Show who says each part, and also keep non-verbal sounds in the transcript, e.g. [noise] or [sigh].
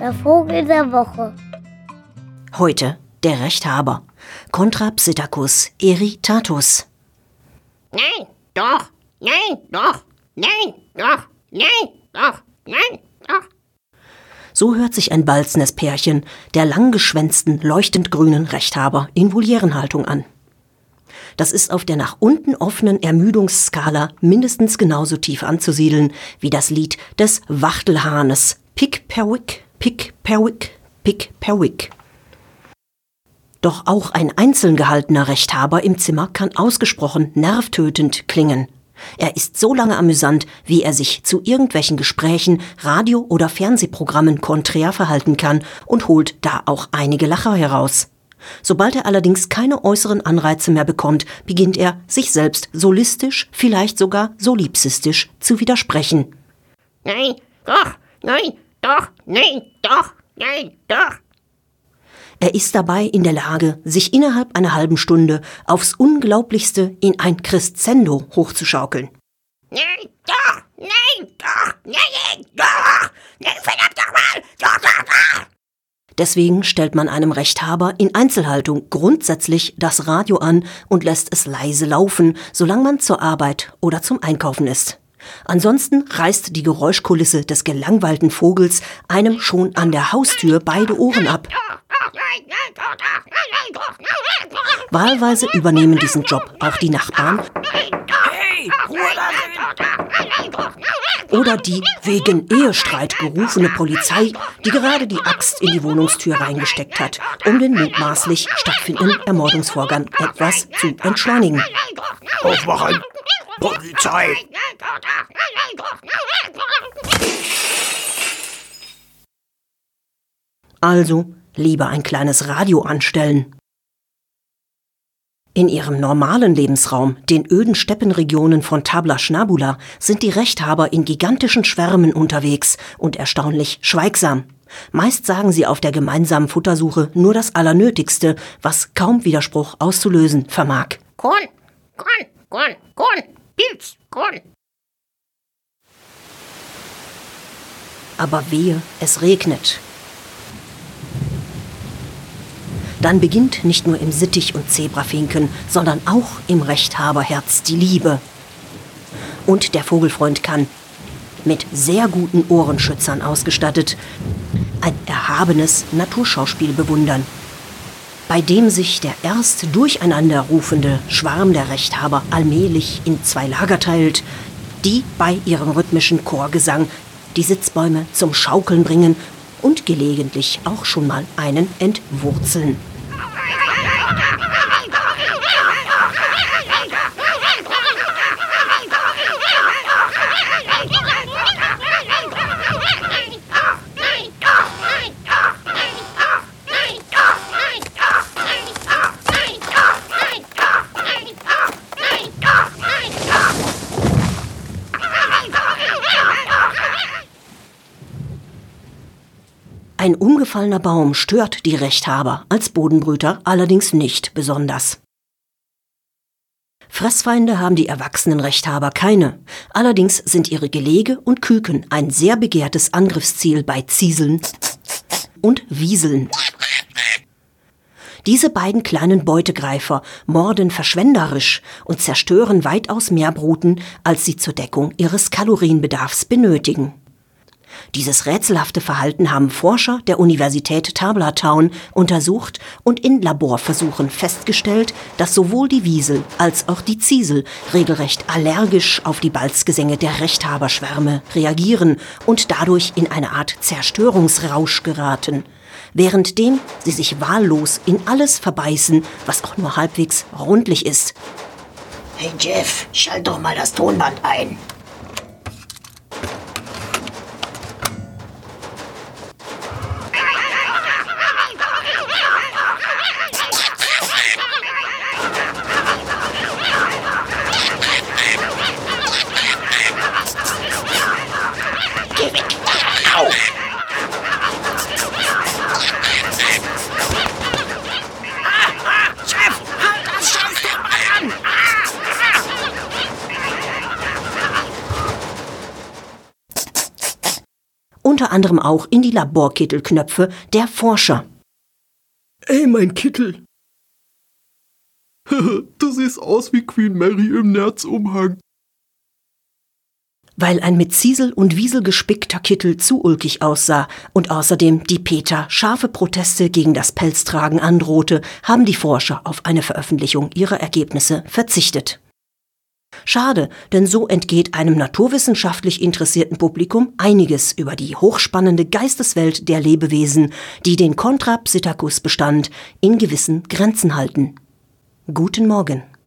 Speaker 1: Der Vogel der Woche.
Speaker 2: Heute der Rechthaber. Contra Psittacus irritatus.
Speaker 3: Nein, doch, nein, doch, nein, doch, nein, doch, nein, doch.
Speaker 2: So hört sich ein balzendes Pärchen der langgeschwänzten, leuchtend grünen Rechthaber in Volierenhaltung an. Das ist auf der nach unten offenen Ermüdungsskala mindestens genauso tief anzusiedeln wie das Lied des Wachtelhahnes Pick per Wick, Pick per Wick, Pick per Wick. Doch auch ein einzeln gehaltener Rechthaber im Zimmer kann ausgesprochen nervtötend klingen. Er ist so lange amüsant, wie er sich zu irgendwelchen Gesprächen, Radio- oder Fernsehprogrammen konträr verhalten kann und holt da auch einige Lacher heraus. Sobald er allerdings keine äußeren Anreize mehr bekommt, beginnt er, sich selbst solistisch, vielleicht sogar solipsistisch zu widersprechen.
Speaker 3: Nein, doch, nein, doch, nein, doch, nein, doch.
Speaker 2: Er ist dabei in der Lage, sich innerhalb einer halben Stunde aufs Unglaublichste in ein Crescendo hochzuschaukeln.
Speaker 3: Nein, doch, nein, doch, nein, doch, nein, verdammt doch mal, doch, doch, doch.
Speaker 2: Deswegen stellt man einem Rechthaber in Einzelhaltung grundsätzlich das Radio an und lässt es leise laufen, solange man zur Arbeit oder zum Einkaufen ist. Ansonsten reißt die Geräuschkulisse des gelangweilten Vogels einem schon an der Haustür beide Ohren ab. Wahlweise übernehmen diesen Job auch die Nachbarn oder die wegen Ehestreit gerufene Polizei, die gerade die Axt in die Wohnungstür reingesteckt hat, um den mutmaßlich stattfindenden Ermordungsvorgang etwas zu entschleunigen.
Speaker 4: Aufwachen! Polizei!
Speaker 2: Also lieber ein kleines Radio anstellen. In ihrem normalen Lebensraum, den öden Steppenregionen von Tabla Schnabula, sind die Rechthaber in gigantischen Schwärmen unterwegs und erstaunlich schweigsam. Meist sagen sie auf der gemeinsamen Futtersuche nur das Allernötigste, was kaum Widerspruch auszulösen vermag.
Speaker 3: Korn, Korn, Korn, Korn, Pilz, Korn.
Speaker 2: Aber wehe, es regnet. Dann beginnt nicht nur im Sittich und Zebrafinken, sondern auch im Rechthaberherz die Liebe. Und der Vogelfreund kann, mit sehr guten Ohrenschützern ausgestattet, ein erhabenes Naturschauspiel bewundern, bei dem sich der erst durcheinander rufende Schwarm der Rechthaber allmählich in zwei Lager teilt, die bei ihrem rhythmischen Chorgesang die Sitzbäume zum Schaukeln bringen und gelegentlich auch schon mal einen entwurzeln. Ein umgefallener Baum stört die Rechthaber als Bodenbrüter allerdings nicht besonders. Fressfeinde haben die erwachsenen Rechthaber keine. Allerdings sind ihre Gelege und Küken ein sehr begehrtes Angriffsziel bei Zieseln und Wieseln. Diese beiden kleinen Beutegreifer morden verschwenderisch und zerstören weitaus mehr Bruten, als sie zur Deckung ihres Kalorienbedarfs benötigen. Dieses rätselhafte Verhalten haben Forscher der Universität Tabla-Town untersucht und in Laborversuchen festgestellt, dass sowohl die Wiesel als auch die Ziesel regelrecht allergisch auf die Balzgesänge der Rechthaberschwärme reagieren und dadurch in eine Art Zerstörungsrausch geraten. Währenddem sie sich wahllos in alles verbeißen, was auch nur halbwegs rundlich ist.
Speaker 4: Hey Jeff, schalt doch mal das Tonband ein.
Speaker 2: Unter anderem auch in die Laborkittelknöpfe der Forscher.
Speaker 5: Ey, mein Kittel! [laughs] du siehst aus wie Queen Mary im Nerzumhang.
Speaker 2: Weil ein mit Ziesel und Wiesel gespickter Kittel zu ulkig aussah und außerdem die Peter scharfe Proteste gegen das Pelztragen androhte, haben die Forscher auf eine Veröffentlichung ihrer Ergebnisse verzichtet. Schade, denn so entgeht einem naturwissenschaftlich interessierten Publikum einiges über die hochspannende Geisteswelt der Lebewesen, die den Contra Psittacus Bestand in gewissen Grenzen halten. Guten Morgen.